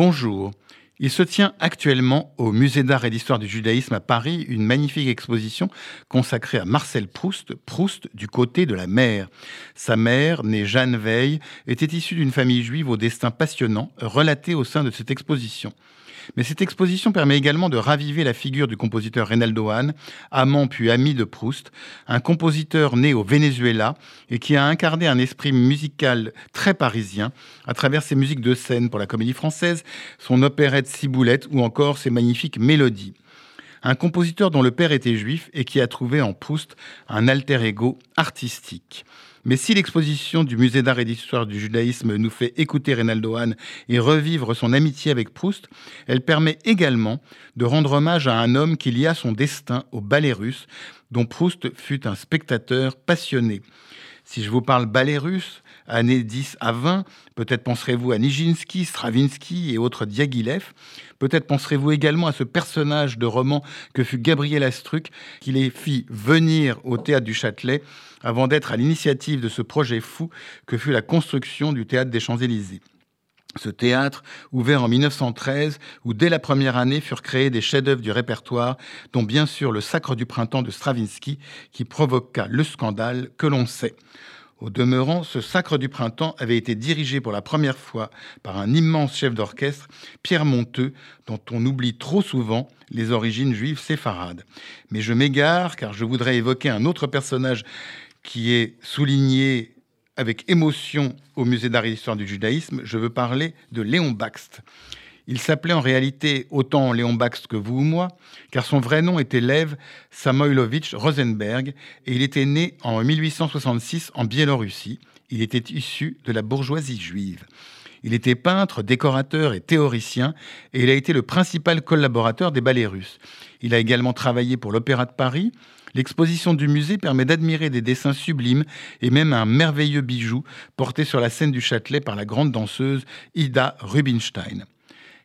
Bonjour. Il se tient actuellement au Musée d'art et d'histoire du judaïsme à Paris une magnifique exposition consacrée à Marcel Proust, Proust du côté de la mer. Sa mère, née Jeanne Veil, était issue d'une famille juive au destin passionnant, relaté au sein de cette exposition. Mais cette exposition permet également de raviver la figure du compositeur Reynaldo Hahn, amant puis ami de Proust, un compositeur né au Venezuela et qui a incarné un esprit musical très parisien à travers ses musiques de scène pour la comédie française, son opérette Ciboulette ou encore ses magnifiques mélodies un compositeur dont le père était juif et qui a trouvé en Proust un alter ego artistique. Mais si l'exposition du Musée d'art et d'histoire du judaïsme nous fait écouter Reynaldo Hahn et revivre son amitié avec Proust, elle permet également de rendre hommage à un homme qui lia son destin au ballet russe, dont Proust fut un spectateur passionné. Si je vous parle ballet russe, années 10 à 20, peut-être penserez-vous à Nijinsky, Stravinsky et autres Diaghilev. Peut-être penserez-vous également à ce personnage de roman que fut Gabriel Astruc, qui les fit venir au théâtre du Châtelet avant d'être à l'initiative de ce projet fou que fut la construction du théâtre des Champs-Élysées. Ce théâtre, ouvert en 1913, où dès la première année furent créés des chefs-d'œuvre du répertoire, dont bien sûr le Sacre du printemps de Stravinsky, qui provoqua le scandale que l'on sait. Au demeurant, ce Sacre du printemps avait été dirigé pour la première fois par un immense chef d'orchestre, Pierre Monteux, dont on oublie trop souvent les origines juives séfarades. Mais je m'égare car je voudrais évoquer un autre personnage qui est souligné avec émotion au Musée d'art et d'histoire du judaïsme, je veux parler de Léon Baxt. Il s'appelait en réalité autant Léon Baxt que vous ou moi, car son vrai nom était Lev Samoilovitch Rosenberg, et il était né en 1866 en Biélorussie. Il était issu de la bourgeoisie juive. Il était peintre, décorateur et théoricien, et il a été le principal collaborateur des ballets russes. Il a également travaillé pour l'Opéra de Paris, L'exposition du musée permet d'admirer des dessins sublimes et même un merveilleux bijou porté sur la scène du Châtelet par la grande danseuse Ida Rubinstein.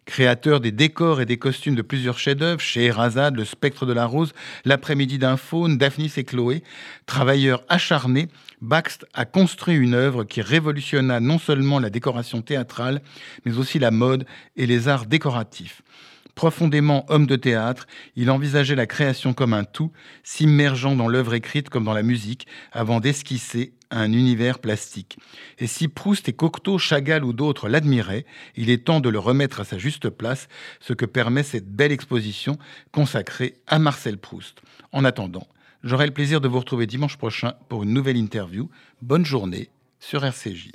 Créateur des décors et des costumes de plusieurs chefs-d'œuvre, Scheherazade, Le Spectre de la Rose, L'après-midi d'un faune, Daphnis et Chloé, travailleur acharné, Baxt a construit une œuvre qui révolutionna non seulement la décoration théâtrale, mais aussi la mode et les arts décoratifs. Profondément homme de théâtre, il envisageait la création comme un tout, s'immergeant dans l'œuvre écrite comme dans la musique, avant d'esquisser un univers plastique. Et si Proust et Cocteau, Chagall ou d'autres l'admiraient, il est temps de le remettre à sa juste place, ce que permet cette belle exposition consacrée à Marcel Proust. En attendant, j'aurai le plaisir de vous retrouver dimanche prochain pour une nouvelle interview. Bonne journée sur RCJ.